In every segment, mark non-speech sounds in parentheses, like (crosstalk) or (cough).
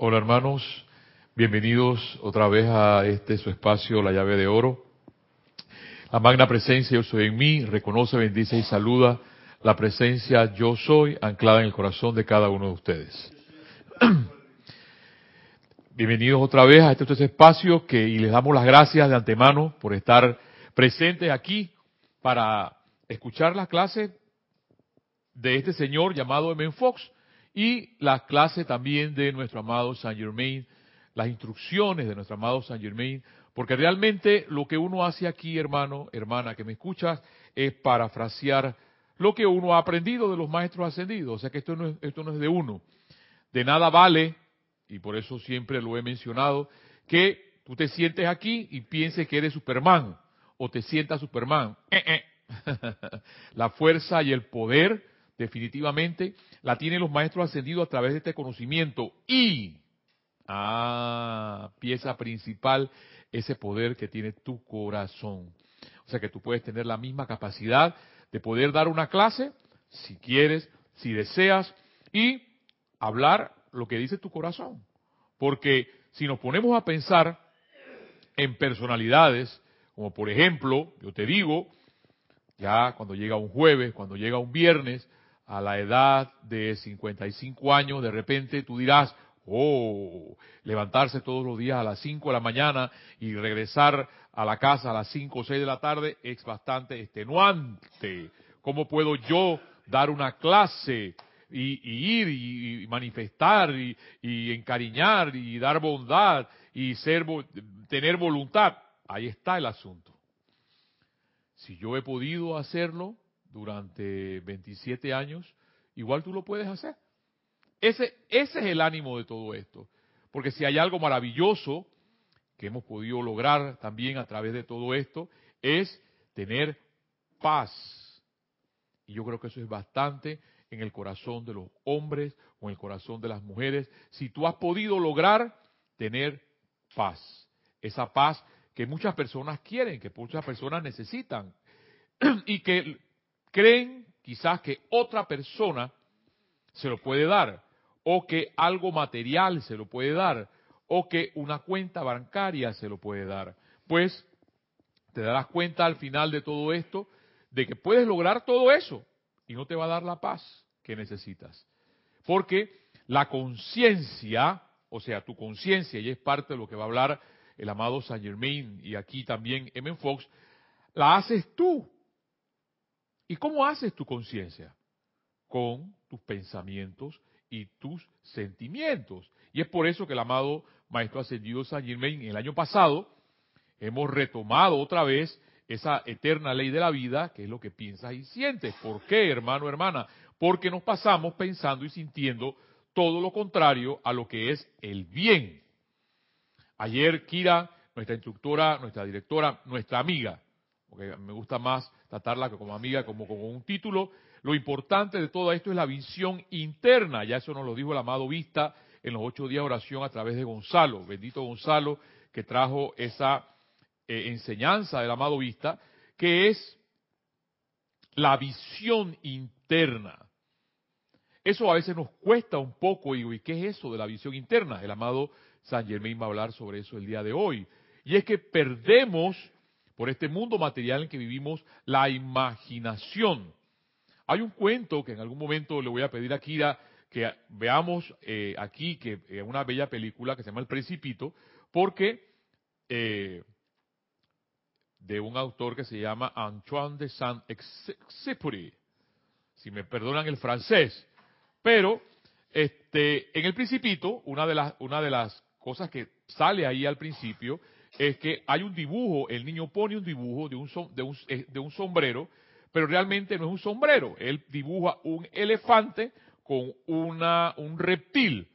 Hola hermanos, bienvenidos otra vez a este su espacio, la llave de oro. La magna presencia yo soy en mí, reconoce, bendice y saluda la presencia yo soy anclada en el corazón de cada uno de ustedes. (clears throat) Bienvenidos otra vez a este, este espacio que y les damos las gracias de antemano por estar presentes aquí para escuchar la clase de este señor llamado M. Fox y la clase también de nuestro amado Saint Germain, las instrucciones de nuestro amado Saint Germain, porque realmente lo que uno hace aquí, hermano, hermana, que me escuchas, es parafrasear lo que uno ha aprendido de los maestros ascendidos. O sea que esto no es, esto no es de uno. De nada vale, y por eso siempre lo he mencionado, que tú te sientes aquí y pienses que eres Superman, o te sientas Superman. (laughs) La fuerza y el poder definitivamente la tienen los maestros ascendidos a través de este conocimiento y, ah, pieza principal, ese poder que tiene tu corazón. O sea que tú puedes tener la misma capacidad de poder dar una clase, si quieres, si deseas, y hablar lo que dice tu corazón. Porque si nos ponemos a pensar en personalidades, como por ejemplo, yo te digo, ya cuando llega un jueves, cuando llega un viernes, a la edad de 55 años, de repente tú dirás, oh, levantarse todos los días a las 5 de la mañana y regresar a la casa a las 5 o 6 de la tarde es bastante extenuante. ¿Cómo puedo yo dar una clase y, ir y, manifestar y, y, encariñar y dar bondad y ser, tener voluntad? Ahí está el asunto. Si yo he podido hacerlo, durante 27 años, igual tú lo puedes hacer. Ese, ese es el ánimo de todo esto. Porque si hay algo maravilloso que hemos podido lograr también a través de todo esto, es tener paz. Y yo creo que eso es bastante en el corazón de los hombres o en el corazón de las mujeres. Si tú has podido lograr tener paz, esa paz que muchas personas quieren, que muchas personas necesitan, (clears throat) y que creen quizás que otra persona se lo puede dar, o que algo material se lo puede dar, o que una cuenta bancaria se lo puede dar. Pues te darás cuenta al final de todo esto de que puedes lograr todo eso y no te va a dar la paz que necesitas. Porque la conciencia, o sea, tu conciencia, y es parte de lo que va a hablar el amado Saint Germain y aquí también M. Fox, la haces tú. ¿Y cómo haces tu conciencia? Con tus pensamientos y tus sentimientos. Y es por eso que el amado Maestro Ascendido San Germain, el año pasado, hemos retomado otra vez esa eterna ley de la vida, que es lo que piensas y sientes. ¿Por qué, hermano, hermana? Porque nos pasamos pensando y sintiendo todo lo contrario a lo que es el bien. Ayer Kira, nuestra instructora, nuestra directora, nuestra amiga, porque me gusta más tratarla como amiga, como con un título. Lo importante de todo esto es la visión interna, ya eso nos lo dijo el amado Vista en los ocho días de oración a través de Gonzalo, bendito Gonzalo, que trajo esa eh, enseñanza del amado Vista, que es la visión interna. Eso a veces nos cuesta un poco, y, ¿y qué es eso de la visión interna? El amado San Germain va a hablar sobre eso el día de hoy. Y es que perdemos por este mundo material en que vivimos, la imaginación. Hay un cuento que en algún momento le voy a pedir a Kira que veamos eh, aquí, que es eh, una bella película que se llama El Principito, porque eh, de un autor que se llama Antoine de Saint-Exupéry, si me perdonan el francés, pero este, en El Principito, una de las, una de las cosas que sale ahí al principio es que hay un dibujo, el niño pone un dibujo de un, de un, eh, de un sombrero, pero realmente no es un sombrero, él dibuja un elefante con una, un reptil.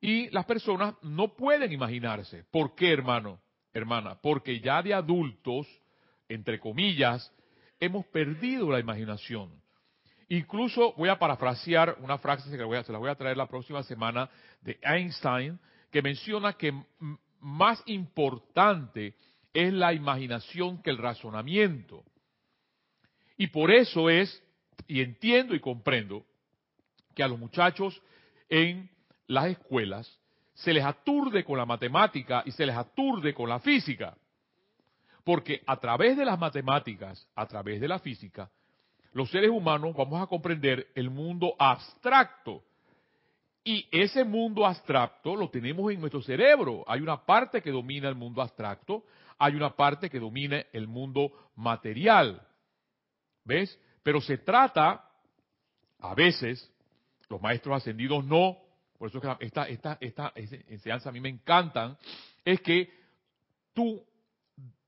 Y las personas no pueden imaginarse. ¿Por qué, hermano? Hermana, porque ya de adultos, entre comillas, hemos perdido la imaginación. Incluso voy a parafrasear una frase que se la voy a traer la próxima semana de Einstein, que menciona que más importante es la imaginación que el razonamiento. Y por eso es, y entiendo y comprendo, que a los muchachos en las escuelas se les aturde con la matemática y se les aturde con la física. Porque a través de las matemáticas, a través de la física, los seres humanos vamos a comprender el mundo abstracto. Y ese mundo abstracto lo tenemos en nuestro cerebro. Hay una parte que domina el mundo abstracto, hay una parte que domina el mundo material. ¿Ves? Pero se trata, a veces, los maestros ascendidos no, por eso que esta, esta, esta enseñanza a mí me encantan, es que tú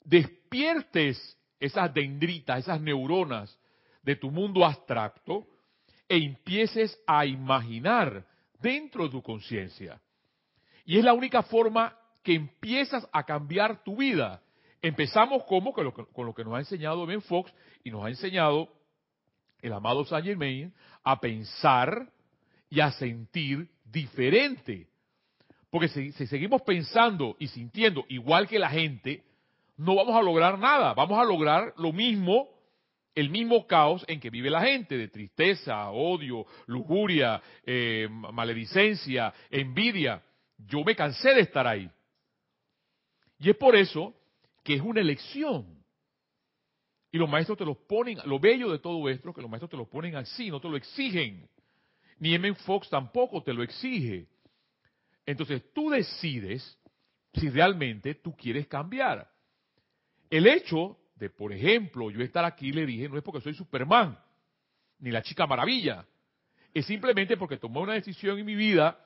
despiertes esas dendritas, esas neuronas de tu mundo abstracto e empieces a imaginar dentro de tu conciencia. Y es la única forma que empiezas a cambiar tu vida. Empezamos como con lo que, nos ha enseñado Ben Fox y nos ha enseñado el amado Saint Germain a pensar y a sentir diferente. Porque si, seguimos pensando y sintiendo igual que la gente, no vamos a lograr nada. Vamos a lograr lo mismo, el mismo caos en que vive la gente, de tristeza, odio, lujuria, eh, maledicencia, envidia. Yo me cansé de estar ahí. Y es por eso que es una elección. Y los maestros te los ponen, lo bello de todo esto, que los maestros te lo ponen así, no te lo exigen. Ni M. Fox tampoco te lo exige. Entonces tú decides si realmente tú quieres cambiar. El hecho de, por ejemplo, yo estar aquí, le dije, no es porque soy Superman, ni la chica maravilla. Es simplemente porque tomé una decisión en mi vida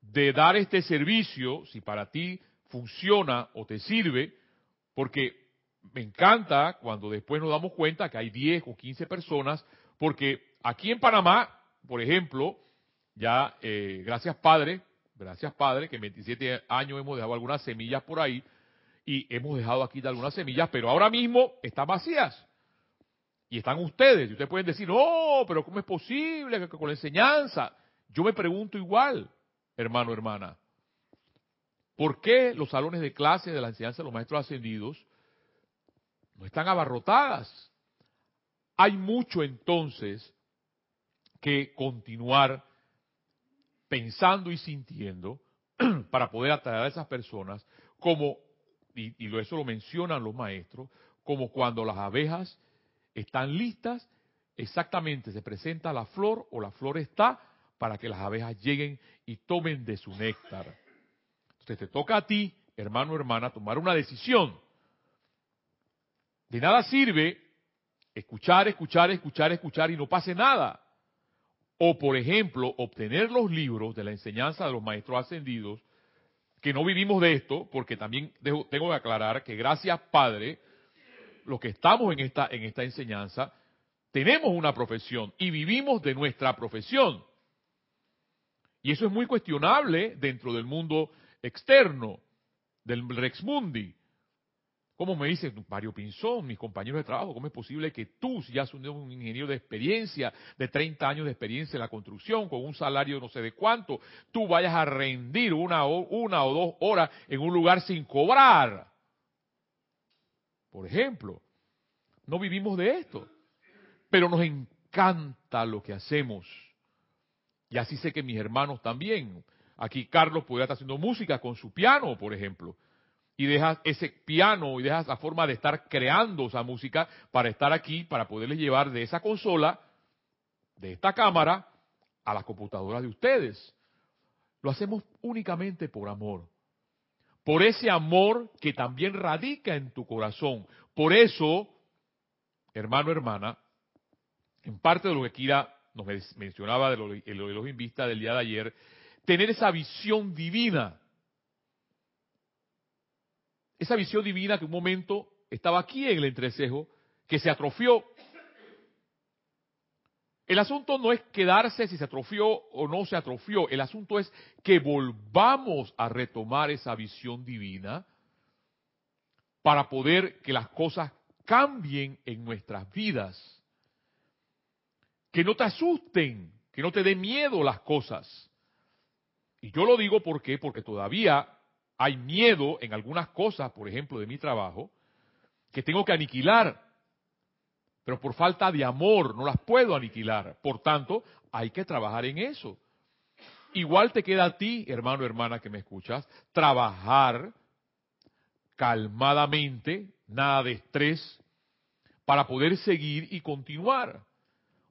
de dar este servicio, si para ti funciona o te sirve, porque me encanta cuando después nos damos cuenta que hay 10 o 15 personas, porque aquí en Panamá por ejemplo, ya, eh, gracias Padre, gracias Padre, que en 27 años hemos dejado algunas semillas por ahí y hemos dejado aquí algunas semillas, pero ahora mismo están vacías. Y están ustedes. Y ustedes pueden decir, no, pero ¿cómo es posible que con la enseñanza? Yo me pregunto igual, hermano, hermana. ¿Por qué los salones de clase de la enseñanza de los maestros ascendidos no están abarrotadas? Hay mucho entonces que continuar pensando y sintiendo (clears throat) para poder atraer a esas personas, como, y, y eso lo mencionan los maestros, como cuando las abejas están listas, exactamente se presenta la flor o la flor está para que las abejas lleguen y tomen de su néctar. Entonces te toca a ti, hermano o hermana, tomar una decisión. De nada sirve escuchar, escuchar, escuchar, escuchar y no pase nada. O, por ejemplo, obtener los libros de la enseñanza de los maestros ascendidos, que no vivimos de esto, porque también tengo que aclarar que gracias Padre, los que estamos en esta, en esta enseñanza, tenemos una profesión y vivimos de nuestra profesión. Y eso es muy cuestionable dentro del mundo externo, del Rex Mundi. ¿Cómo me dice Mario Pinzón, mis compañeros de trabajo? ¿Cómo es posible que tú, si ya un, un ingeniero de experiencia, de 30 años de experiencia en la construcción, con un salario no sé de cuánto, tú vayas a rendir una, una o dos horas en un lugar sin cobrar? Por ejemplo, no vivimos de esto, pero nos encanta lo que hacemos. Y así sé que mis hermanos también. Aquí Carlos puede estar haciendo música con su piano, por ejemplo y dejas ese piano y dejas la forma de estar creando esa música para estar aquí, para poderles llevar de esa consola, de esta cámara, a las computadoras de ustedes. Lo hacemos únicamente por amor. Por ese amor que también radica en tu corazón. Por eso, hermano, hermana, en parte de lo que Kira nos mencionaba de los, de los invistas del día de ayer, tener esa visión divina esa visión divina que un momento estaba aquí en el entrecejo, que se atrofió. El asunto no es quedarse si se atrofió o no se atrofió, el asunto es que volvamos a retomar esa visión divina para poder que las cosas cambien en nuestras vidas. Que no te asusten, que no te dé miedo las cosas. Y yo lo digo porque porque todavía hay miedo en algunas cosas, por ejemplo, de mi trabajo, que tengo que aniquilar, pero por falta de amor no las puedo aniquilar. Por tanto, hay que trabajar en eso. Igual te queda a ti, hermano, hermana, que me escuchas, trabajar calmadamente, nada de estrés, para poder seguir y continuar.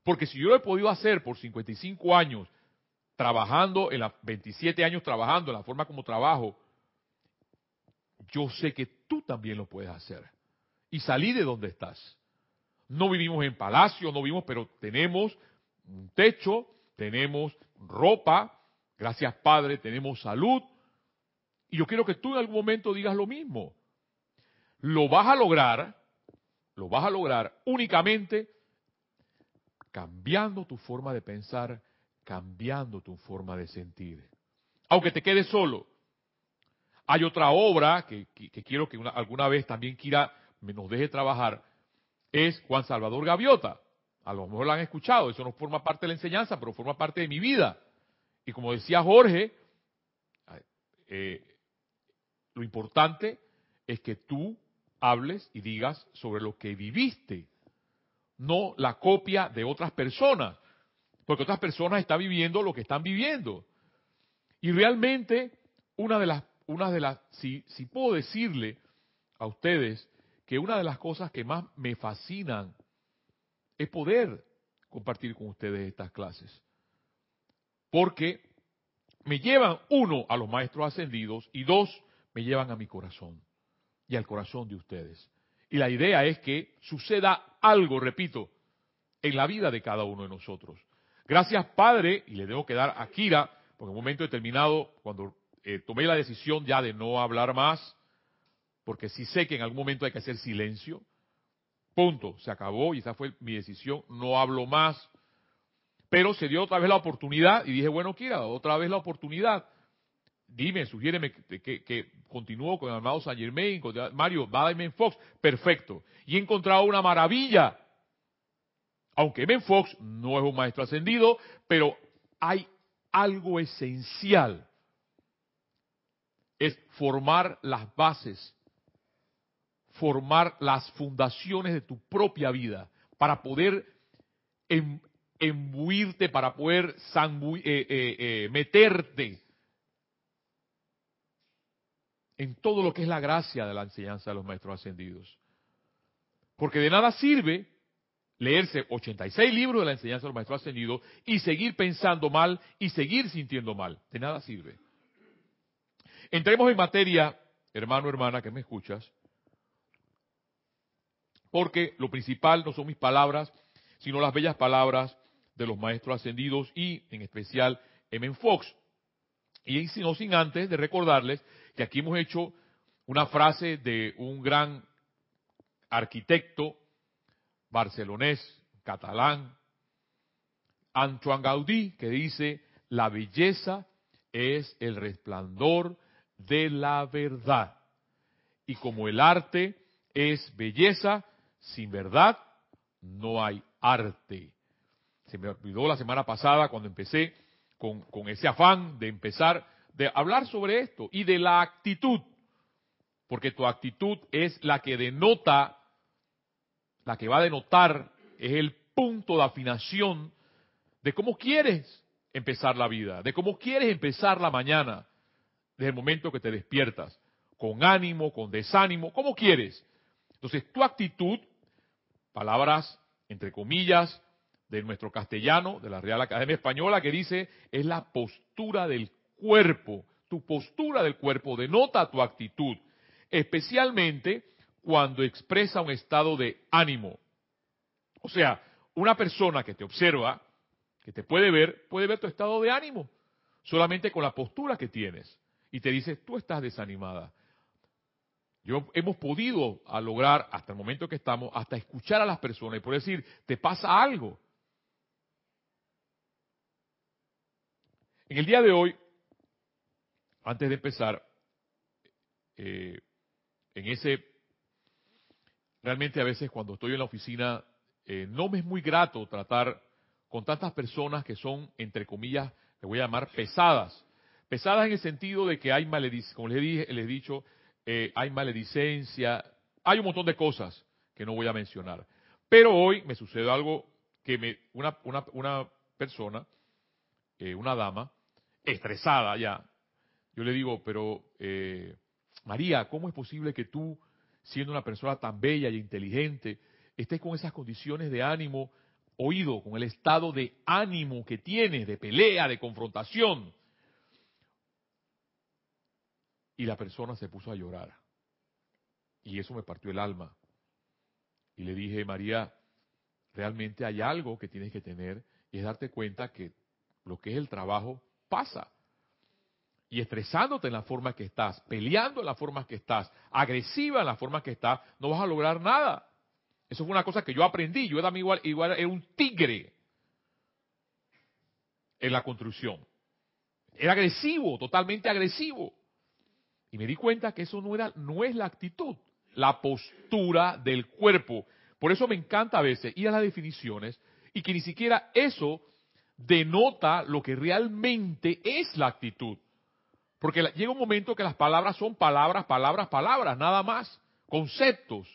Porque si yo lo he podido hacer por 55 años, trabajando, en la, 27 años trabajando, en la forma como trabajo, yo sé que tú también lo puedes hacer. Y salí de donde estás. No vivimos en palacio, no vivimos, pero tenemos un techo, tenemos ropa, gracias Padre, tenemos salud. Y yo quiero que tú en algún momento digas lo mismo. Lo vas a lograr, lo vas a lograr únicamente cambiando tu forma de pensar, cambiando tu forma de sentir. Aunque te quedes solo. Hay otra obra que, quiero que alguna vez también quiera nos deje trabajar, es Juan Salvador Gaviota. A lo mejor lo han escuchado, eso no forma parte de la enseñanza, pero forma parte de mi vida. Y como decía Jorge, eh, lo importante es que tú hables y digas sobre lo que viviste, no la copia de otras personas, porque otras personas están viviendo lo que están viviendo. Y realmente, una de las, una de las, si, si puedo decirle a ustedes que una de las cosas que más me fascinan es poder compartir con ustedes estas clases. Porque me llevan, uno, a los maestros ascendidos y dos, me llevan a mi corazón y al corazón de ustedes. Y la idea es que suceda algo, repito, en la vida de cada uno de nosotros. Gracias, Padre, y le debo que dar a Kira, porque en un momento determinado, cuando eh, tomé la decisión ya de no hablar más, porque sí sé que en algún momento hay que hacer silencio, punto, se acabó y esa fue mi decisión, no hablo más, pero se dio otra vez la oportunidad y dije, bueno, Kira, otra vez la oportunidad dime, sugiéreme que, que, continúo con el amado Saint Germain, con Mario Badaman Fox, perfecto. Y he encontrado una maravilla. Aunque Ben Fox no es un maestro ascendido, pero hay algo esencial. Es formar las bases, formar las fundaciones de tu propia vida para poder em, embuirte, para poder eh, eh, eh, meterte en todo lo que es la gracia de la enseñanza de los maestros ascendidos. Porque de nada sirve leerse 86 libros de la enseñanza de los maestros ascendidos y seguir pensando mal y seguir sintiendo mal. De nada sirve. Entremos en materia, hermano, hermana, que me escuchas, porque lo principal no son mis palabras, sino las bellas palabras de los maestros ascendidos y en especial M. Fox. Y no sin antes de recordarles que aquí hemos hecho una frase de un gran arquitecto barcelonés, catalán, Antoine Gaudí, que dice, la belleza es el resplandor de la verdad. Y como el arte es belleza, sin verdad no hay arte. Se me olvidó la semana pasada cuando empecé con, con ese afán de empezar de hablar sobre esto y de la actitud, porque tu actitud es la que denota, la que va a denotar, es el punto de afinación de cómo quieres empezar la vida, de cómo quieres empezar la mañana, desde el momento que te despiertas, con ánimo, con desánimo, como quieres. Entonces, tu actitud, palabras entre comillas de nuestro castellano, de la Real Academia Española, que dice, es la postura del cuerpo, tu postura del cuerpo denota tu actitud, especialmente cuando expresa un estado de ánimo. O sea, una persona que te observa, que te puede ver, puede ver tu estado de ánimo, solamente con la postura que tienes. Y te dice, tú estás desanimada. Yo hemos podido lograr, hasta el momento que estamos, hasta escuchar a las personas y por decir, te pasa algo. En el día de hoy antes de empezar, eh, en ese, realmente a veces cuando estoy en la oficina, eh, no me es muy grato tratar con tantas personas que son, entre comillas, le voy a llamar pesadas. Pesadas en el sentido de que hay maledicencia, como les, dije, les he dicho, eh, hay maledicencia, hay un montón de cosas que no voy a mencionar. Pero hoy me sucede algo que me, una, una, una persona, una dama, estresada ya. Yo le digo, pero eh, María, ¿cómo es posible que tú, siendo una persona tan bella y inteligente, estés con esas condiciones de ánimo, oído, con el estado de ánimo que tienes, de pelea, de confrontación? Y la persona se puso a llorar. Y eso me partió el alma. Y le dije, María, realmente hay algo que tienes que tener y es darte cuenta que lo que es el trabajo pasa. Y estresándote en la forma que estás, peleando en la forma que estás, agresiva en la forma que estás, no vas a lograr nada. Eso fue una cosa que yo aprendí. Yo era igual, igual era un tigre en la construcción. Era agresivo, totalmente agresivo. Y me di cuenta que eso no era, no es la actitud, la postura del cuerpo. Por eso me encanta a veces ir a las definiciones y que ni siquiera eso denota lo que realmente es la actitud. Porque llega un momento que las palabras son palabras, palabras, palabras, nada más, conceptos.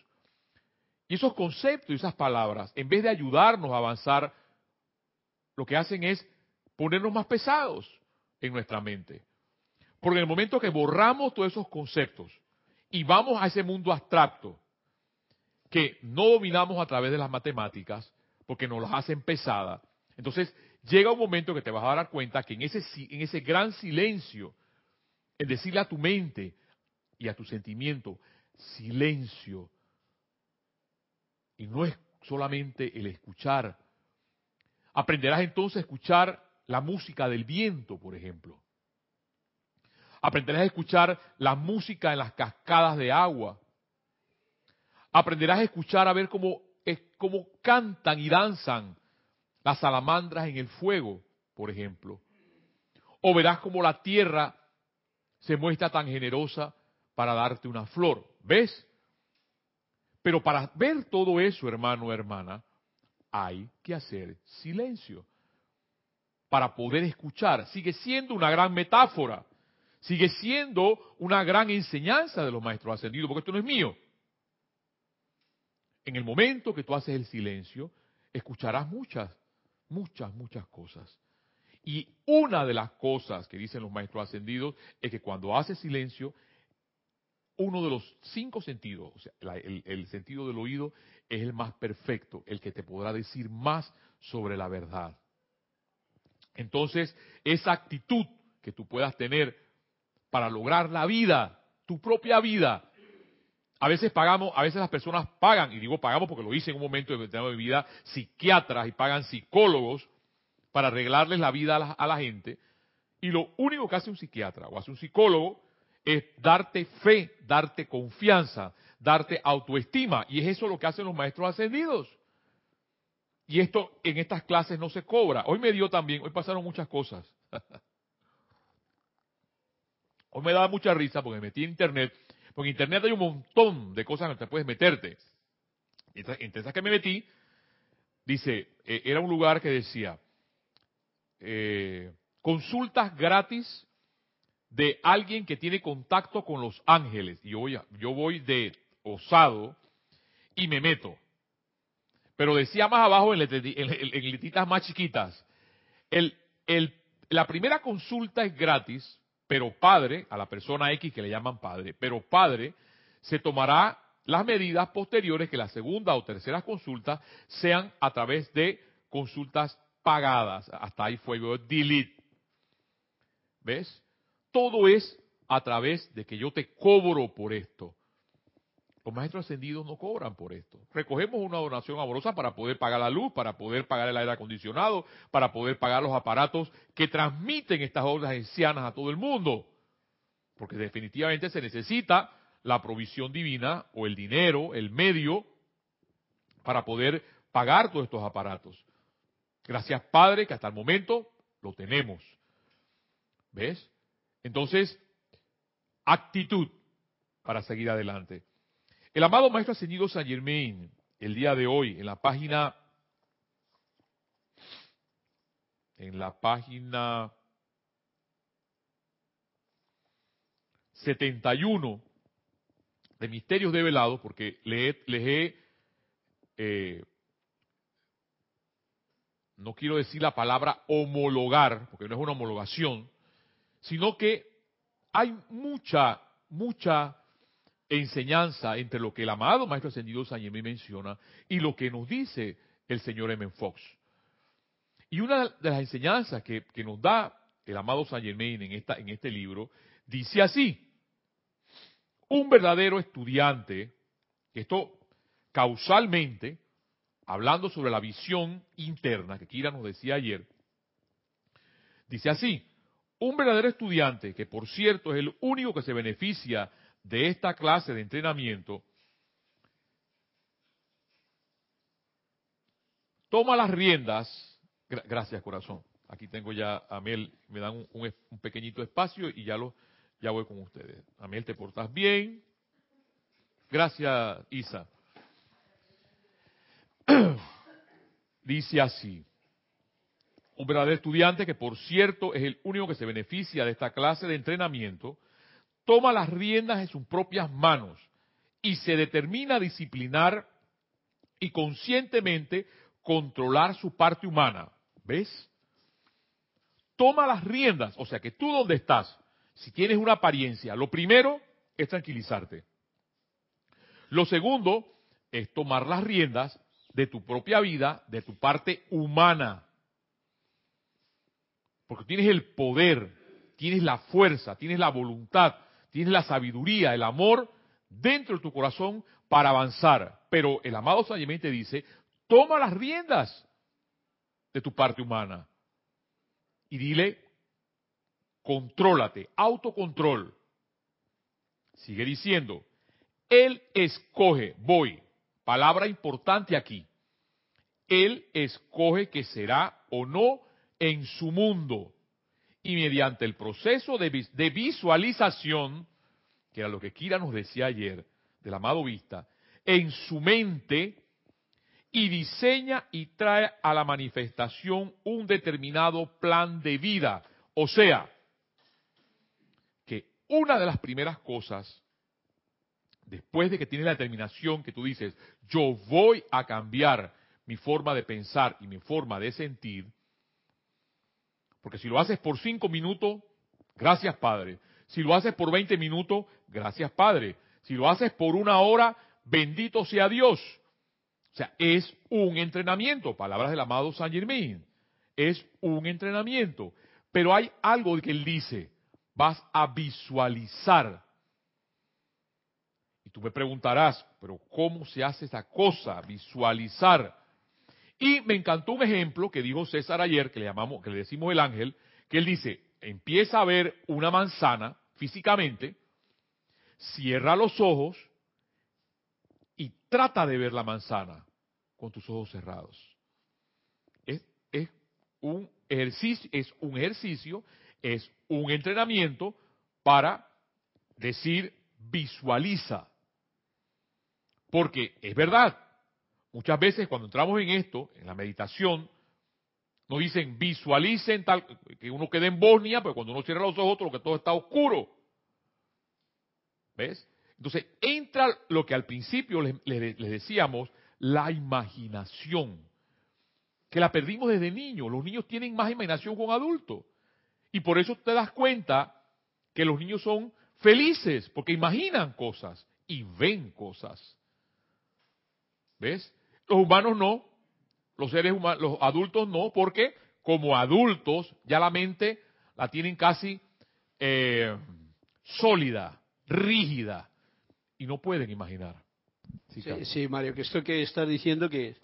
Y esos conceptos y esas palabras, en vez de ayudarnos a avanzar, lo que hacen es ponernos más pesados en nuestra mente. Porque en el momento que borramos todos esos conceptos y vamos a ese mundo abstracto, que no dominamos a través de las matemáticas, porque nos las hacen pesadas, entonces llega un momento que te vas a dar cuenta que en ese, en ese gran silencio, en decirle a tu mente y a tu sentimiento, silencio, y no es solamente el escuchar, aprenderás entonces a escuchar la música del viento, por ejemplo. Aprenderás a escuchar la música en las cascadas de agua. Aprenderás a escuchar a ver cómo, cómo cantan y danzan las salamandras en el fuego, por ejemplo. O verás cómo la tierra se muestra tan generosa para darte una flor. ¿Ves? Pero para ver todo eso, hermano o hermana, hay que hacer silencio. Para poder escuchar. Sigue siendo una gran metáfora. Sigue siendo una gran enseñanza de los maestros ascendidos, porque esto no es mío. En el momento que tú haces el silencio, escucharás muchas muchas, muchas cosas. Y una de las cosas que dicen los maestros ascendidos es que cuando hace silencio, uno de los cinco sentidos, o sea, el, sentido del oído es el más perfecto, el que te podrá decir más sobre la verdad. Entonces, esa actitud que tú puedas tener para lograr la vida, tu propia vida, a veces pagamos, a veces las personas pagan, y digo pagamos porque lo hice en un momento de mi vida, psiquiatras y pagan psicólogos para arreglarles la vida a la, gente. Y lo único que hace un psiquiatra o hace un psicólogo es darte fe, darte confianza, darte autoestima. Y es eso lo que hacen los maestros ascendidos. Y esto en estas clases no se cobra. Hoy me dio también, hoy pasaron muchas cosas. (laughs) hoy me da mucha risa porque me metí en internet porque en Internet hay un montón de cosas en las que puedes meterte. Entre esas que me metí, dice, eh, era un lugar que decía, eh, consultas gratis de alguien que tiene contacto con los ángeles. Y yo voy, yo voy de osado y me meto. Pero decía más abajo en, letritas más chiquitas, la primera consulta es gratis, pero padre, a la persona X que le llaman padre, pero padre se tomará las medidas posteriores que la segunda o tercera consulta sean a través de consultas pagadas. Hasta ahí fue delete. ¿Ves? Todo es a través de que yo te cobro por esto. Los maestros ascendidos no cobran por esto. Recogemos una donación amorosa para poder pagar la luz, para poder pagar el aire acondicionado, para poder pagar los aparatos que transmiten estas obras ancianas a todo el mundo. Porque definitivamente se necesita la provisión divina o el dinero, el medio, para poder pagar todos estos aparatos. Gracias Padre que hasta el momento lo tenemos. ¿Ves? Entonces, actitud para seguir adelante. El amado Maestro Ascendido San Germain, el día de hoy, en la página, en la página 71 de Misterios Develados, porque les he, eh, no quiero decir la palabra homologar, porque no es una homologación, sino que hay mucha, mucha enseñanza entre lo que el amado Maestro Ascendido San Germain menciona y lo que nos dice el señor M. Fox. Y una de las enseñanzas que, que nos da el amado San Germain en, esta, en este libro dice así, un verdadero estudiante, esto causalmente, hablando sobre la visión interna que Kira nos decía ayer, dice así, un verdadero estudiante, que por cierto es el único que se beneficia de esta clase de entrenamiento, toma las riendas, gracias corazón, aquí tengo ya a Mel, me dan un, pequeñito espacio y ya lo ya voy con ustedes. Amel, te portas bien. Gracias, Isa. (clears throat) Dice así, un verdadero estudiante que por cierto es el único que se beneficia de esta clase de entrenamiento, toma las riendas en sus propias manos y se determina a disciplinar y conscientemente controlar su parte humana. ¿Ves? Toma las riendas, o sea que tú donde estás, si tienes una apariencia, lo primero es tranquilizarte. Lo segundo es tomar las riendas de tu propia vida, de tu parte humana. Porque tienes el poder, tienes la fuerza, tienes la voluntad, tienes la sabiduría, el amor dentro de tu corazón para avanzar. Pero el amado San te dice, toma las riendas de tu parte humana y dile, contrólate, autocontrol. Sigue diciendo, Él escoge, voy, palabra importante aquí, Él escoge que será o no en su mundo y mediante el proceso de, visualización, que era lo que Kira nos decía ayer, del amado Vista, en su mente y diseña y trae a la manifestación un determinado plan de vida. O sea, que una de las primeras cosas, después de que tienes la determinación que tú dices, yo voy a cambiar mi forma de pensar y mi forma de sentir, porque si lo haces por cinco minutos, gracias Padre. Si lo haces por 20 minutos, gracias Padre. Si lo haces por una hora, bendito sea Dios. O sea, es un entrenamiento, palabras del amado Saint Germain. Es un entrenamiento. Pero hay algo que él dice, vas a visualizar. Y tú me preguntarás, pero ¿cómo se hace esa cosa? Visualizar. Y me encantó un ejemplo que dijo César ayer, que le llamamos, que le decimos el ángel, que él dice, empieza a ver una manzana físicamente, cierra los ojos y trata de ver la manzana con tus ojos cerrados. Es, un ejercicio, es un ejercicio, es un entrenamiento para decir visualiza. Porque es verdad, Muchas veces cuando entramos en esto, en la meditación, nos dicen visualicen tal, que uno quede en Bosnia, pero cuando uno cierra los ojos, lo que todo está oscuro. ¿Ves? Entonces entra lo que al principio les, les, decíamos, la imaginación, que la perdimos desde niños. Los niños tienen más imaginación con adultos. Y por eso te das cuenta que los niños son felices, porque imaginan cosas y ven cosas. ¿Ves? Los humanos no, los seres humanos, los adultos no, porque como adultos ya la mente la tienen casi eh, sólida, rígida, y no pueden imaginar. Sí, sí, Mario, que esto que estás diciendo que,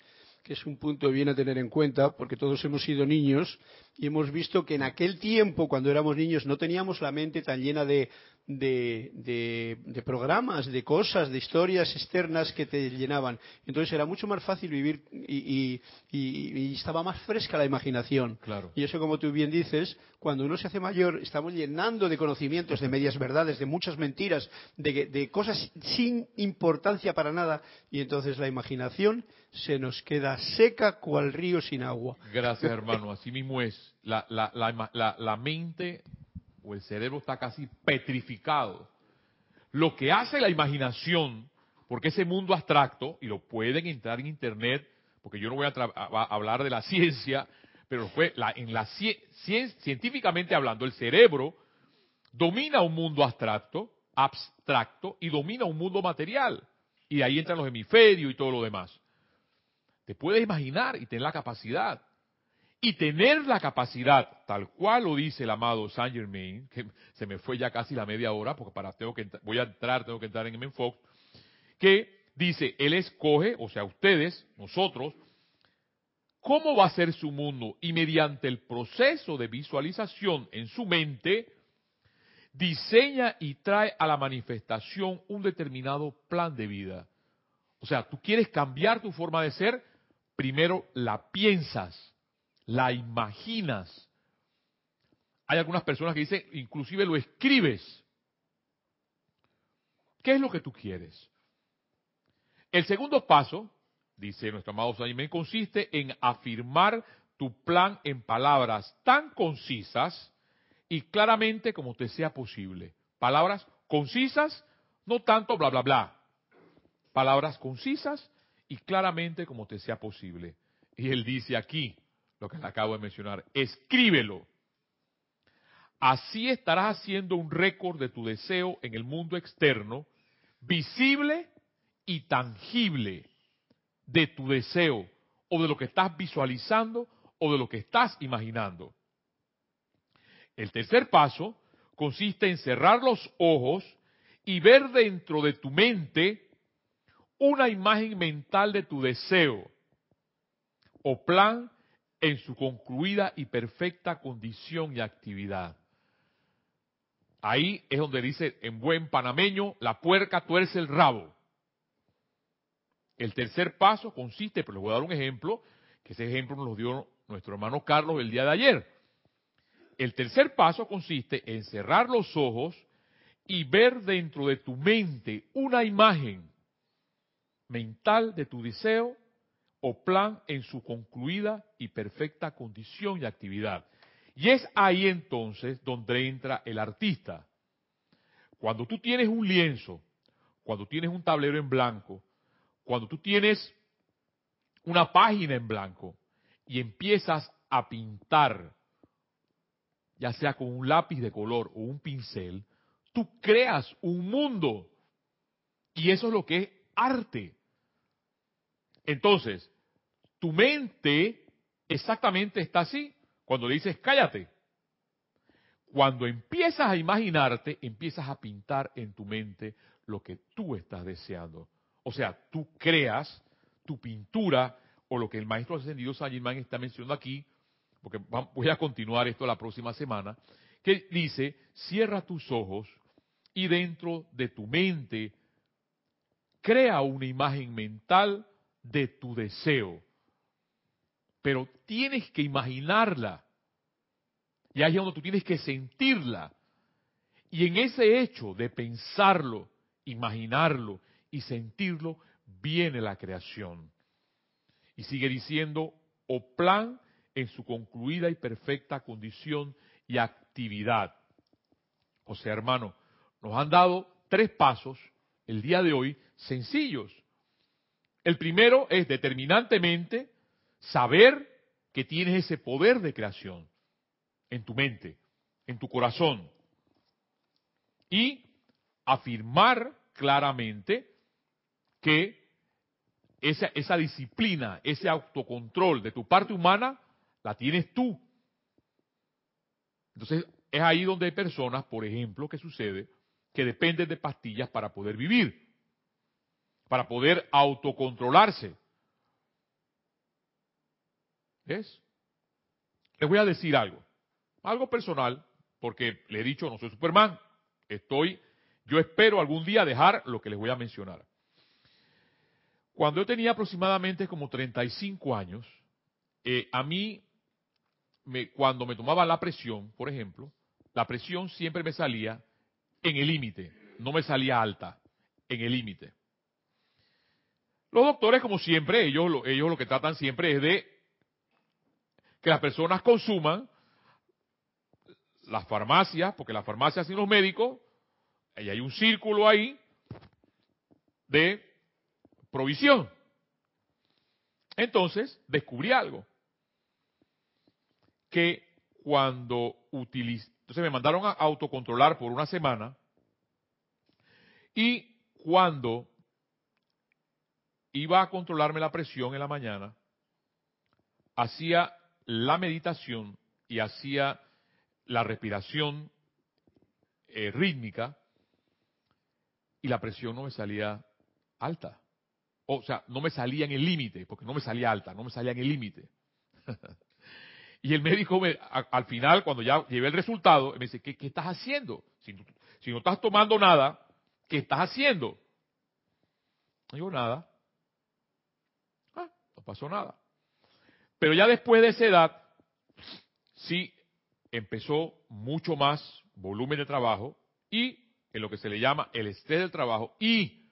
que es un punto bien a tener en cuenta, porque todos hemos sido niños y hemos visto que en aquel tiempo, cuando éramos niños, no teníamos la mente tan llena de, de, de, programas, de cosas, de historias externas que te llenaban. Entonces era mucho más fácil vivir y, y, estaba más fresca la imaginación. Claro. Y eso, como tú bien dices, cuando uno se hace mayor, estamos llenando de conocimientos, de medias verdades, de muchas mentiras, de, de cosas sin importancia para nada, y entonces la imaginación se nos queda seca cual río sin agua. Gracias, hermano. Así mismo es. La, la, la, la mente o el cerebro está casi petrificado. Lo que hace la imaginación, porque ese mundo abstracto, y lo pueden entrar en internet, porque yo no voy a, hablar de la (laughs) ciencia, pero fue en la científicamente hablando, el cerebro domina un mundo abstracto, abstracto y domina un mundo material. Y ahí entran los hemisferios y todo lo demás. Te puedes imaginar y tener la capacidad. Y tener la capacidad, tal cual lo dice el amado Saint Germain, que se me fue ya casi la media hora, porque para tengo que voy a entrar, tengo que entrar en el que dice, él escoge, o sea, ustedes, nosotros, cómo va a ser su mundo y mediante el proceso de visualización en su mente, diseña y trae a la manifestación un determinado plan de vida. O sea, tú quieres cambiar tu forma de ser, primero la piensas, la imaginas. Hay algunas personas que dicen, inclusive lo escribes. ¿Qué es lo que tú quieres? El segundo paso, dice nuestro amado Saint consiste en afirmar tu plan en palabras tan concisas y claramente como te sea posible. Palabras concisas, no tanto bla bla bla. Palabras concisas y claramente como te sea posible. Y él dice aquí, lo que le acabo de mencionar, escríbelo. Así estarás haciendo un récord de tu deseo en el mundo externo, visible y tangible de tu deseo o de lo que estás visualizando o de lo que estás imaginando. El tercer paso consiste en cerrar los ojos y ver dentro de tu mente una imagen mental de tu deseo o plan en su concluida y perfecta condición y actividad. Ahí es donde dice en buen panameño, la puerca tuerce el rabo. El tercer paso consiste, pero les voy a dar un ejemplo, que ese ejemplo nos lo dio nuestro hermano Carlos el día de ayer. El tercer paso consiste en cerrar los ojos y ver dentro de tu mente una imagen mental de tu deseo o plan en su concluida y perfecta condición y actividad. Y es ahí entonces donde entra el artista. Cuando tú tienes un lienzo, cuando tienes un tablero en blanco, cuando tú tienes una página en blanco y empiezas a pintar, ya sea con un lápiz de color o un pincel, tú creas un mundo. Y eso es lo que es arte. Entonces, tu mente exactamente está así cuando le dices cállate. Cuando empiezas a imaginarte, empiezas a pintar en tu mente lo que tú estás deseando. O sea, tú creas tu pintura o lo que el maestro ascendido San Germán está mencionando aquí, porque voy a continuar esto la próxima semana, que dice, cierra tus ojos y dentro de tu mente crea una imagen mental de tu deseo. Pero tienes que imaginarla. Y ahí es donde tú tienes que sentirla. Y en ese hecho de pensarlo, imaginarlo y sentirlo, viene la creación. Y sigue diciendo, o plan en su concluida y perfecta condición y actividad. O sea, hermano, nos han dado tres pasos el día de hoy sencillos. El primero es determinantemente saber que tienes ese poder de creación en tu mente, en tu corazón. Y afirmar claramente que esa, disciplina, ese autocontrol de tu parte humana, la tienes tú. Entonces, es ahí donde hay personas, por ejemplo, que sucede, que dependen de pastillas para poder vivir, para poder autocontrolarse. ¿Ves? Les voy a decir algo, algo personal, porque le he dicho, no soy Superman, estoy, yo espero algún día dejar lo que les voy a mencionar. Cuando yo tenía aproximadamente como 35 años, eh, a mí, me, cuando me tomaba la presión, por ejemplo, la presión siempre me salía en el límite, no me salía alta, en el límite. Los doctores, como siempre, ellos, ellos lo que tratan siempre es de que las personas consuman las farmacias, porque las farmacias y los médicos, y hay un círculo ahí de provisión. Entonces, descubrí algo. Que cuando Entonces me mandaron a autocontrolar por una semana y cuando iba a controlarme la presión en la mañana, hacía la meditación y hacía la respiración eh, rítmica y la presión no me salía alta. O sea, no me salía en el límite, porque no me salía alta, no me salía en el límite. (laughs) y el médico me, al final, cuando ya llevé el resultado, me dice, ¿qué, estás haciendo? Si, si, no estás tomando nada, ¿qué estás haciendo? No digo nada. Ah, no pasó nada. Pero ya después de esa edad, sí empezó mucho más volumen de trabajo y en lo que se le llama el estrés del trabajo y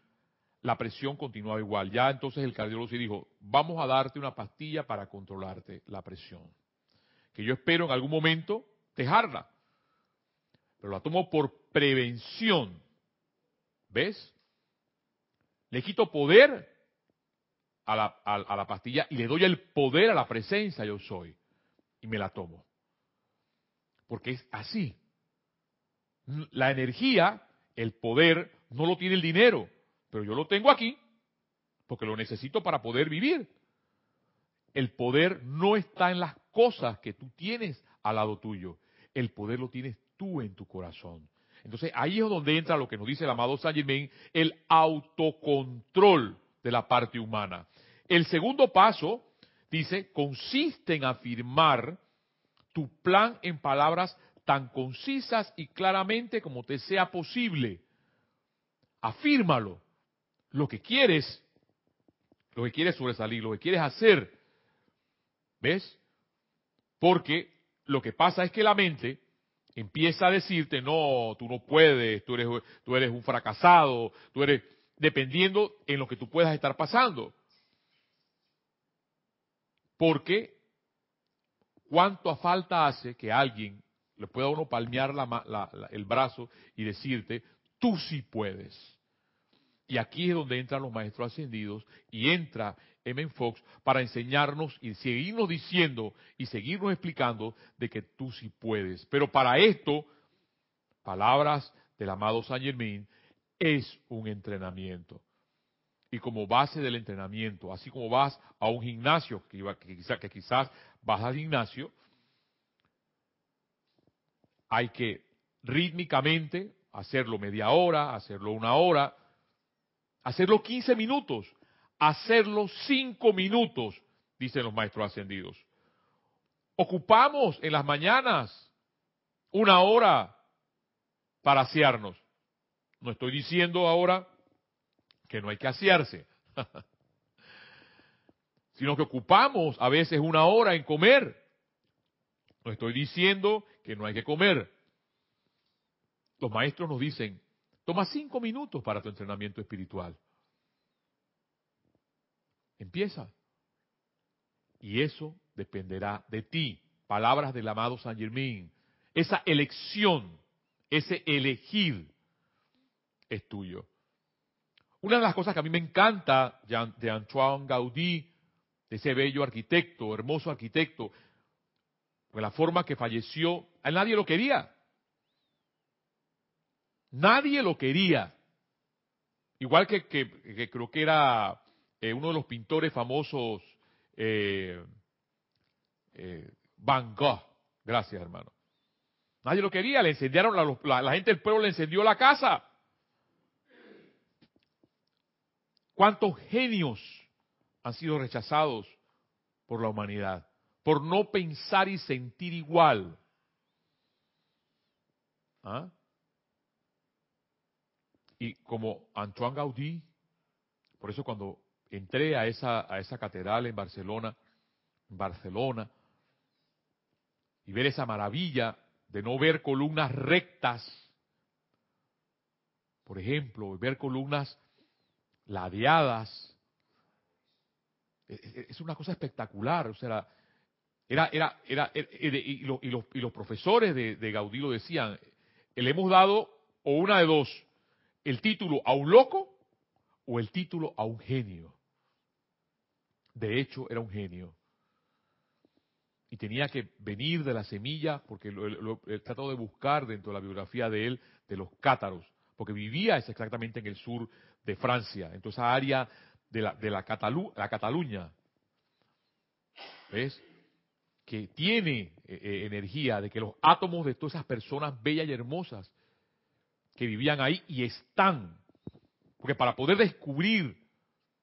la presión continuaba igual. Ya entonces el cardiólogo se dijo, vamos a darte una pastilla para controlarte la presión. Que yo espero en algún momento dejarla. Pero la tomo por prevención. ¿Ves? Le quito poder a la, pastilla y le doy el poder a la presencia yo soy. Y me la tomo. Porque es así. La energía el poder no lo tiene el dinero, pero yo lo tengo aquí porque lo necesito para poder vivir. El poder no está en las cosas que tú tienes al lado tuyo. El poder lo tienes tú en tu corazón. Entonces ahí es donde entra lo que nos dice el amado Saint Germain, el autocontrol de la parte humana. El segundo paso, dice, consiste en afirmar tu plan en palabras tan concisas y claramente como te sea posible. Afírmalo. Lo que quieres, lo que quieres sobresalir, lo que quieres hacer. ¿Ves? Porque lo que pasa es que la mente empieza a decirte, no, tú no puedes, tú eres, tú eres un fracasado, tú eres, dependiendo en lo que tú puedas estar pasando. Porque cuánto falta hace que alguien le pueda uno palmear el brazo y decirte, tú sí puedes. Y aquí es donde entran los maestros ascendidos y entra M. Fox para enseñarnos y seguirnos diciendo y seguirnos explicando de que tú sí puedes. Pero para esto, palabras del amado Saint Germain, es un entrenamiento. Y como base del entrenamiento, así como vas a un gimnasio, que, que quizás vas al gimnasio, hay que rítmicamente hacerlo media hora, hacerlo una hora, hacerlo 15 minutos, hacerlo 5 minutos, dicen los maestros ascendidos. Ocupamos en las mañanas una hora para asearnos. No estoy diciendo ahora que no hay que asearse, (laughs) sino que ocupamos a veces una hora en comer. No estoy diciendo que no hay que comer. Los maestros nos dicen, toma cinco minutos para tu entrenamiento espiritual. Empieza. Y eso dependerá de ti. Palabras del amado San Germín. Esa elección, ese elegir es tuyo. Una de las cosas que a mí me encanta de Antoine Gaudí, de ese bello arquitecto, hermoso arquitecto, porque la forma que falleció, a nadie lo quería. Nadie lo quería. Igual que, creo que era eh, uno de los pintores famosos, eh, eh, Van Gogh. Gracias, hermano. Nadie lo quería, le incendiaron, la, la gente del pueblo le encendió la casa. ¿Cuántos genios han sido rechazados por la humanidad? por no pensar y sentir igual. ¿Ah? Y como Antoine Gaudí, por eso cuando entré a esa, a esa catedral en Barcelona, Barcelona, y ver esa maravilla de no ver columnas rectas, por ejemplo, ver columnas ladeadas, e, e, es una cosa espectacular, o sea, era, era, era, y, los, y, los, profesores de, de Gaudí lo decían, le hemos dado o una de dos, el título a un loco o el título a un genio. De hecho, era un genio. y tenía que venir de la semilla, porque lo, he tratado de buscar dentro de la biografía de él, de los cátaros, porque vivía exactamente en el sur de Francia, en toda esa área de la, de la, la Cataluña. ¿Ves? Que tiene eh, eh, energía, de que los átomos de todas esas personas bellas y hermosas que vivían ahí y están. Porque para poder descubrir,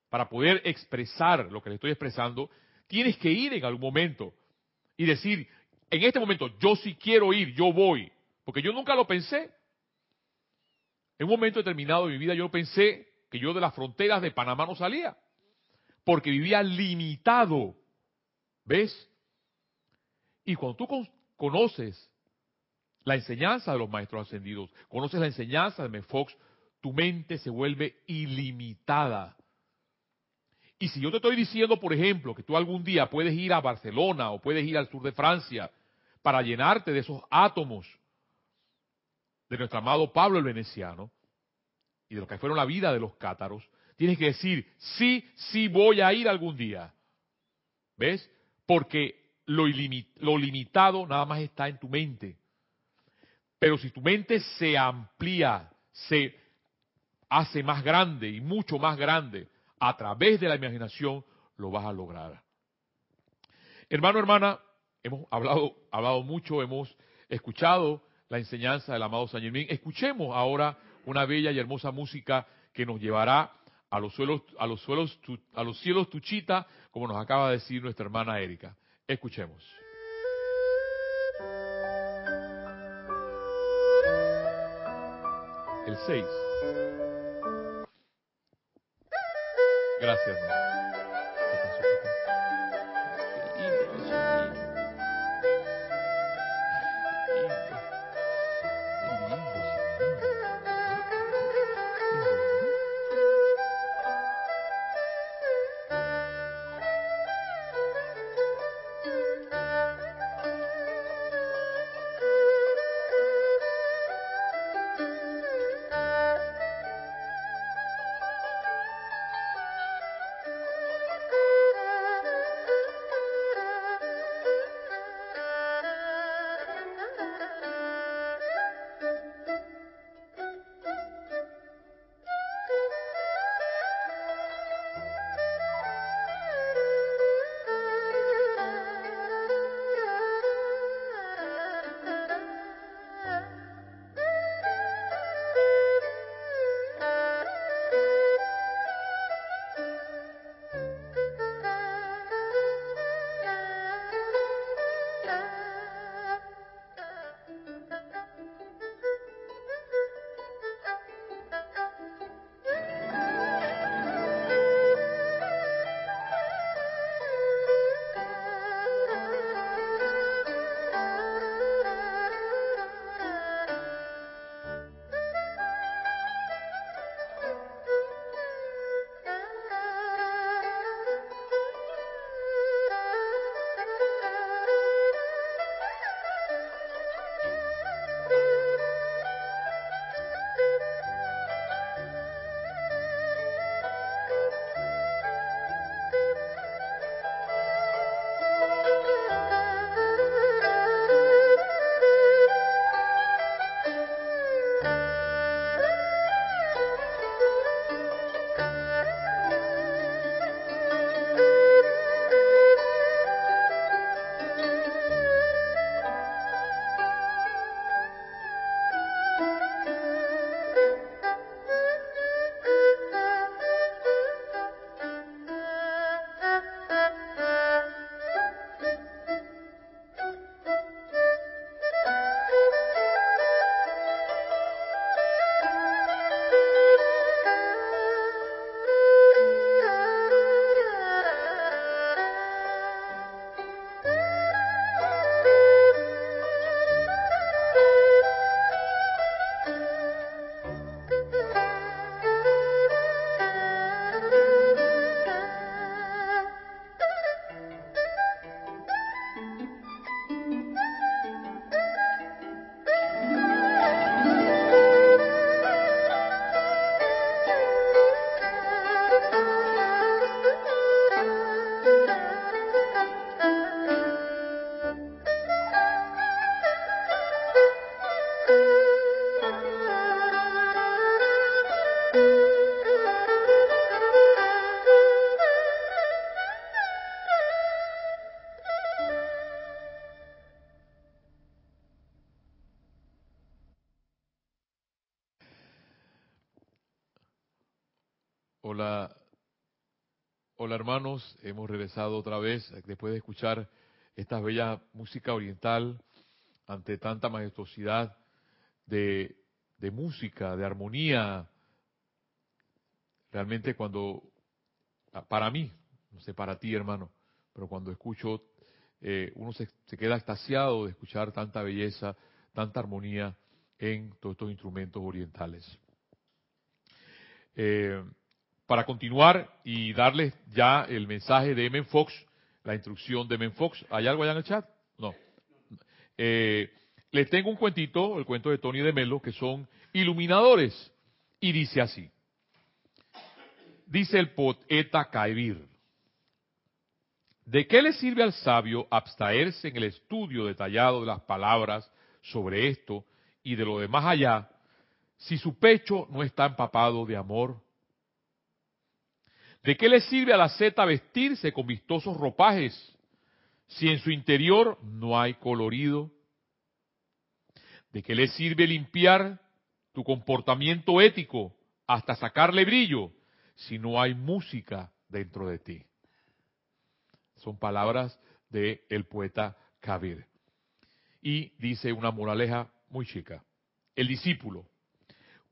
para poder expresar lo que le estoy expresando, tienes que ir en algún momento y decir, en este momento, yo sí quiero ir, yo voy. Porque yo nunca lo pensé. En un momento determinado de mi vida yo pensé que yo de las fronteras de Panamá no salía. Porque vivía limitado. ¿Ves? Y cuando tú conoces la enseñanza de los maestros ascendidos, conoces la enseñanza de Mefox, tu mente se vuelve ilimitada. Y si yo te estoy diciendo, por ejemplo, que tú algún día puedes ir a Barcelona o puedes ir al sur de Francia para llenarte de esos átomos de nuestro amado Pablo el Veneciano y de lo que fueron la vida de los cátaros, tienes que decir, sí, sí voy a ir algún día. ¿Ves? Porque lo, lo limitado nada más está en tu mente. Pero si tu mente se amplía, se hace más grande y mucho más grande, a través de la imaginación lo vas a lograr. Hermano, hermana, hemos hablado, hablado mucho, hemos escuchado la enseñanza del amado San Germán. Escuchemos ahora una bella y hermosa música que nos llevará a los suelos, a los suelos, cielos tuchita, como nos acaba de decir nuestra hermana Erika. Escuchemos. El 6. Gracias. Hemos regresado otra vez después de escuchar esta bella música oriental ante tanta majestuosidad de, música, de armonía. Realmente cuando, para mí, no sé para ti hermano, pero cuando escucho, eh, uno se, se queda extasiado de escuchar tanta belleza, tanta armonía en todos estos instrumentos orientales. Eh, para continuar y darles ya el mensaje de M. Fox, la instrucción de M. Fox, ¿hay algo allá en el chat? No. Eh, les tengo un cuentito, el cuento de Tony de Melo, que son iluminadores. Y dice así. Dice el poeta Caibir. ¿De qué le sirve al sabio abstraerse en el estudio detallado de las palabras sobre esto y de lo de más allá, si su pecho no está empapado de amor? ¿De qué le sirve a la seta vestirse con vistosos ropajes si en su interior no hay colorido? ¿De qué le sirve limpiar tu comportamiento ético hasta sacarle brillo si no hay música dentro de ti? Son palabras del el poeta Kabir. Y dice una moraleja muy chica. El discípulo.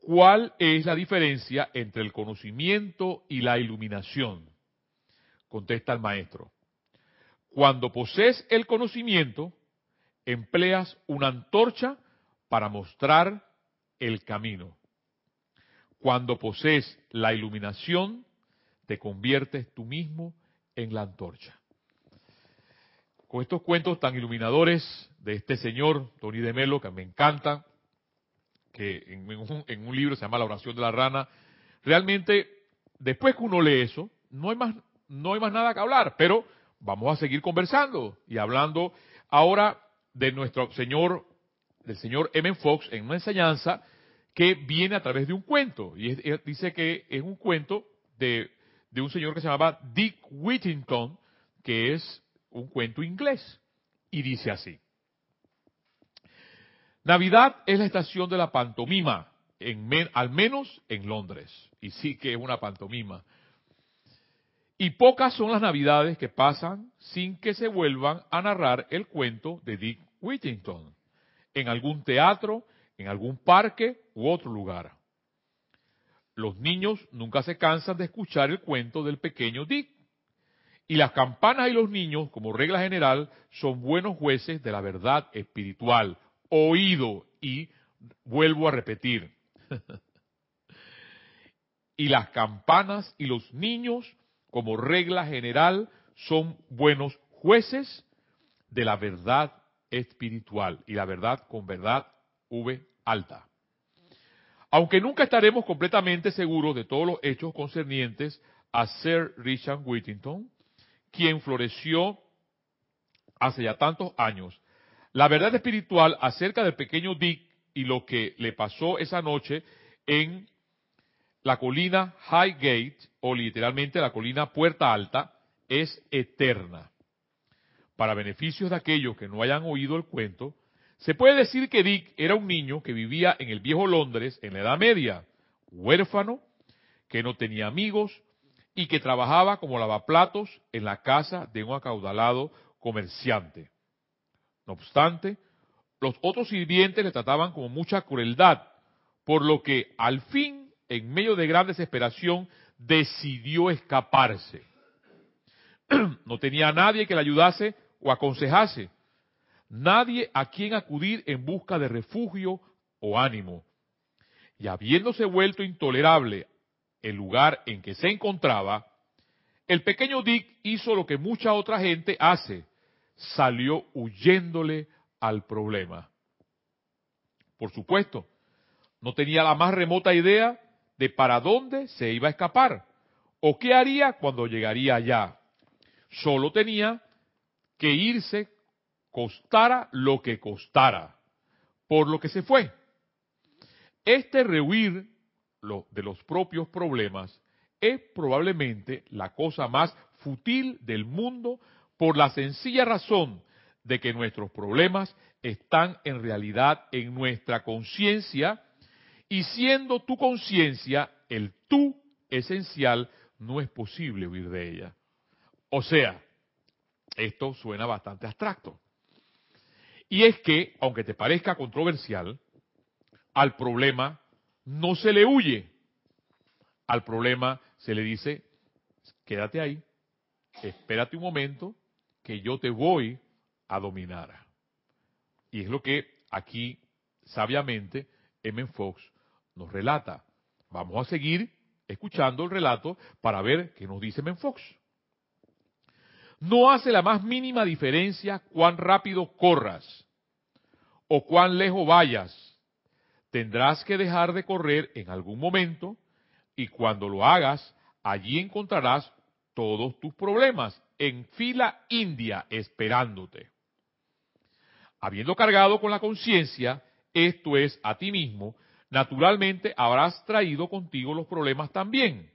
¿Cuál es la diferencia entre el conocimiento y la iluminación? Contesta el maestro. Cuando posees el conocimiento, empleas una antorcha para mostrar el camino. Cuando posees la iluminación, te conviertes tú mismo en la antorcha. Con estos cuentos tan iluminadores de este señor, Tony de Melo, que me encanta, que en un, libro se llama La oración de la rana, realmente, después que uno lee eso, no hay más, no hay más nada que hablar, pero vamos a seguir conversando y hablando ahora de nuestro señor, del señor M. Fox, en una enseñanza que viene a través de un cuento. Y dice que es un cuento de, de un señor que se llamaba Dick Whittington, que es un cuento inglés. Y dice así. Navidad es la estación de la pantomima, en al menos en Londres. Y sí que es una pantomima. Y pocas son las navidades que pasan sin que se vuelvan a narrar el cuento de Dick Whittington, en algún teatro, en algún parque u otro lugar. Los niños nunca se cansan de escuchar el cuento del pequeño Dick. Y las campanas y los niños, como regla general, son buenos jueces de la verdad espiritual, oído y vuelvo a repetir. (laughs) y las campanas y los niños, como regla general, son buenos jueces de la verdad espiritual y la verdad con verdad V alta. Aunque nunca estaremos completamente seguros de todos los hechos concernientes a Sir Richard Whittington, quien floreció hace ya tantos años la verdad espiritual acerca del pequeño Dick y lo que le pasó esa noche en la colina Highgate, o literalmente la colina Puerta Alta, es eterna. Para beneficios de aquellos que no hayan oído el cuento, se puede decir que Dick era un niño que vivía en el viejo Londres en la Edad Media, huérfano, que no tenía amigos y que trabajaba como lavaplatos en la casa de un acaudalado comerciante. No obstante, los otros sirvientes le trataban con mucha crueldad, por lo que al fin, en medio de gran desesperación, decidió escaparse. (clears throat) no tenía a nadie que le ayudase o aconsejase, nadie a quien acudir en busca de refugio o ánimo. Y habiéndose vuelto intolerable el lugar en que se encontraba, el pequeño Dick hizo lo que mucha otra gente hace, salió huyéndole al problema. Por supuesto, no tenía la más remota idea de para dónde se iba a escapar o qué haría cuando llegaría allá. Solo tenía que irse costara lo que costara, por lo que se fue. Este rehuir de los propios problemas es probablemente la cosa más fútil del mundo por la sencilla razón de que nuestros problemas están en realidad en nuestra conciencia y siendo tu conciencia el tú esencial, no es posible huir de ella. O sea, esto suena bastante abstracto. Y es que, aunque te parezca controversial, al problema no se le huye. Al problema se le dice, quédate ahí, espérate un momento, que yo te voy a dominar. Y es lo que aquí, sabiamente, M. Fox nos relata. Vamos a seguir escuchando el relato para ver qué nos dice M. Fox. No hace la más mínima diferencia cuán rápido corras o cuán lejos vayas. Tendrás que dejar de correr en algún momento y cuando lo hagas, allí encontrarás todos tus problemas en fila india esperándote. Habiendo cargado con la conciencia, esto es a ti mismo, naturalmente habrás traído contigo los problemas también,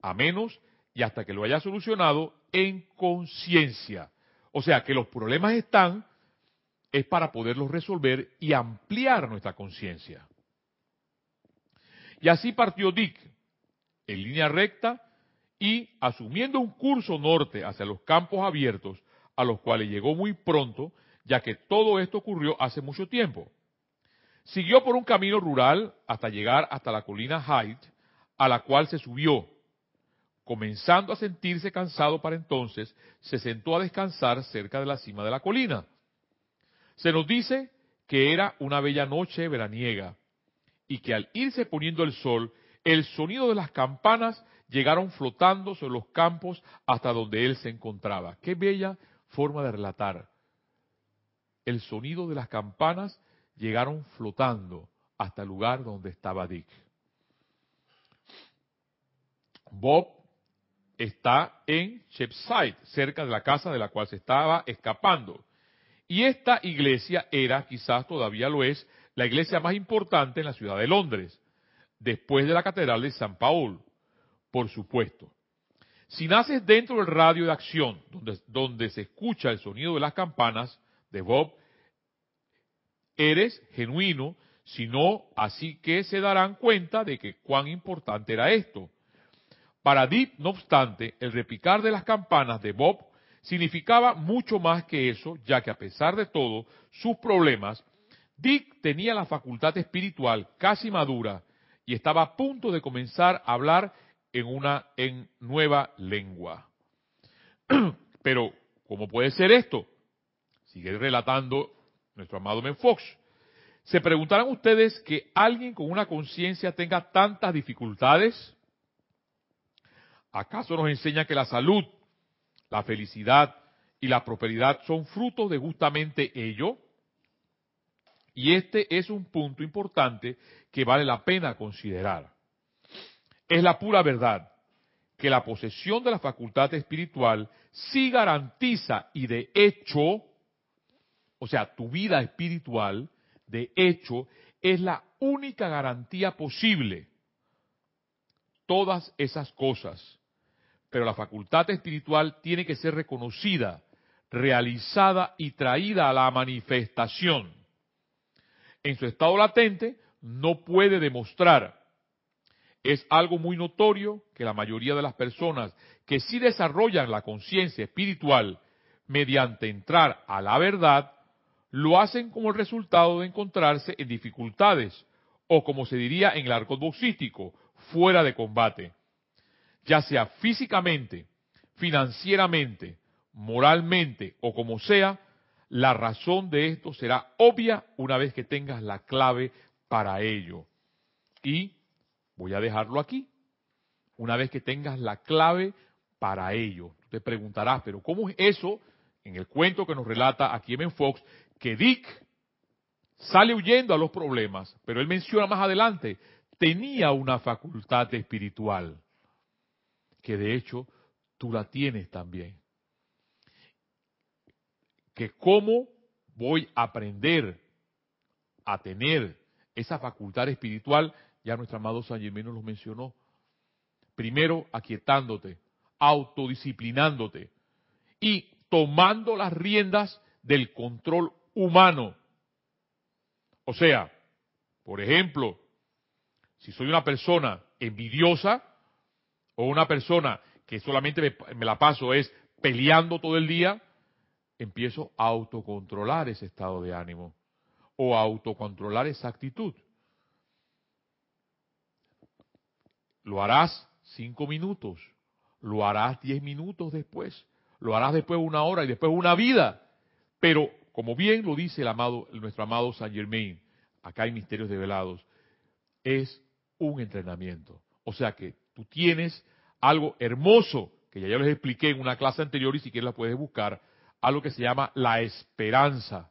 a menos y hasta que lo hayas solucionado en conciencia. O sea que los problemas están, es para poderlos resolver y ampliar nuestra conciencia. Y así partió Dick, en línea recta y asumiendo un curso norte hacia los campos abiertos, a los cuales llegó muy pronto, ya que todo esto ocurrió hace mucho tiempo. Siguió por un camino rural hasta llegar hasta la colina Height, a la cual se subió, Comenzando a sentirse cansado para entonces, se sentó a descansar cerca de la cima de la colina. Se nos dice que era una bella noche veraniega y que al irse poniendo el sol, el sonido de las campanas llegaron flotando sobre los campos hasta donde él se encontraba. Qué bella forma de relatar. El sonido de las campanas llegaron flotando hasta el lugar donde estaba Dick. Bob está en Shepside, cerca de la casa de la cual se estaba escapando. Y esta iglesia era, quizás todavía lo es, la iglesia más importante en la ciudad de Londres, después de la Catedral de San Paul, por supuesto. Si naces dentro del radio de acción, donde, donde se escucha el sonido de las campanas de Bob, eres genuino, si no, así que se darán cuenta de que cuán importante era esto. Para Deep, no obstante, el repicar de las campanas de Bob significaba mucho más que eso, ya que a pesar de todo sus problemas, Dick tenía la facultad espiritual casi madura y estaba a punto de comenzar a hablar en una en nueva lengua. (clears throat) Pero, ¿cómo puede ser esto? Sigue relatando nuestro amado Men Fox. ¿Se preguntarán ustedes que alguien con una conciencia tenga tantas dificultades? ¿Acaso nos enseña que la salud, la felicidad y la prosperidad son frutos de justamente ello? Y este es un punto importante que vale la pena considerar. Es la pura verdad que la posesión de la facultad espiritual sí garantiza y de hecho, o sea, tu vida espiritual, de hecho, es la única garantía posible. Todas esas cosas pero la facultad espiritual tiene que ser reconocida, realizada y traída a la manifestación. En su estado latente no puede demostrar. Es algo muy notorio que la mayoría de las personas que sí desarrollan la conciencia espiritual mediante entrar a la verdad, lo hacen como el resultado de encontrarse en dificultades, o como se diría en el arco boxístico, fuera de combate ya sea físicamente, financieramente, moralmente o como sea, la razón de esto será obvia una vez que tengas la clave para ello. Y voy a dejarlo aquí. Una vez que tengas la clave para ello. te preguntarás, pero ¿cómo es eso? En el cuento que nos relata aquí en Fox, que Dick sale huyendo a los problemas, pero él menciona más adelante, tenía una facultad espiritual que de hecho tú la tienes también. Que cómo voy a aprender a tener esa facultad espiritual, ya nuestro amado San Germán lo mencionó. Primero, aquietándote, autodisciplinándote y tomando las riendas del control humano. O sea, por ejemplo, si soy una persona envidiosa, o una persona que solamente me, me la paso es peleando todo el día, empiezo a autocontrolar ese estado de ánimo o a autocontrolar esa actitud. Lo harás cinco minutos, lo harás diez minutos después, lo harás después una hora y después una vida. Pero, como bien lo dice el amado, nuestro amado Saint Germain, acá hay misterios develados, es un entrenamiento. O sea que tú tienes algo hermoso, que ya yo les expliqué en una clase anterior y si quieres la puedes buscar, algo que se llama la esperanza.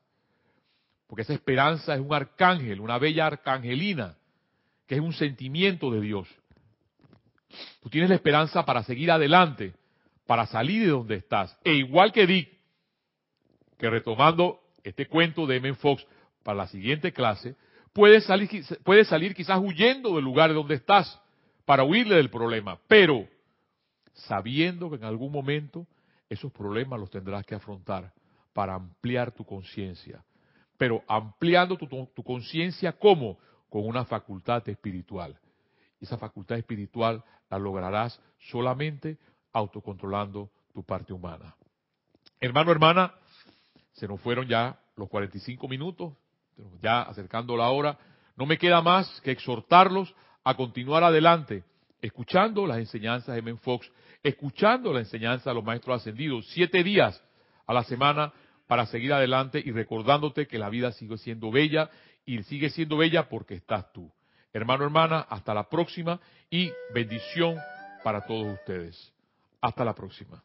Porque esa esperanza es un arcángel, una bella arcangelina, que es un sentimiento de Dios. Tú tienes la esperanza para seguir adelante, para salir de donde estás. E igual que Dick, que retomando este cuento de M. Fox para la siguiente clase, puedes salir, puedes salir quizás huyendo del lugar donde estás para huirle del problema, pero sabiendo que en algún momento esos problemas los tendrás que afrontar para ampliar tu conciencia. Pero ampliando tu, tu conciencia, ¿cómo? Con una facultad espiritual. Esa facultad espiritual la lograrás solamente autocontrolando tu parte humana. Hermano, hermana, se nos fueron ya los 45 minutos, ya acercando la hora. No me queda más que exhortarlos a continuar adelante, escuchando las enseñanzas de Men Fox, escuchando la enseñanza de los maestros ascendidos, siete días a la semana para seguir adelante y recordándote que la vida sigue siendo bella y sigue siendo bella porque estás tú. Hermano, hermana, hasta la próxima y bendición para todos ustedes. Hasta la próxima.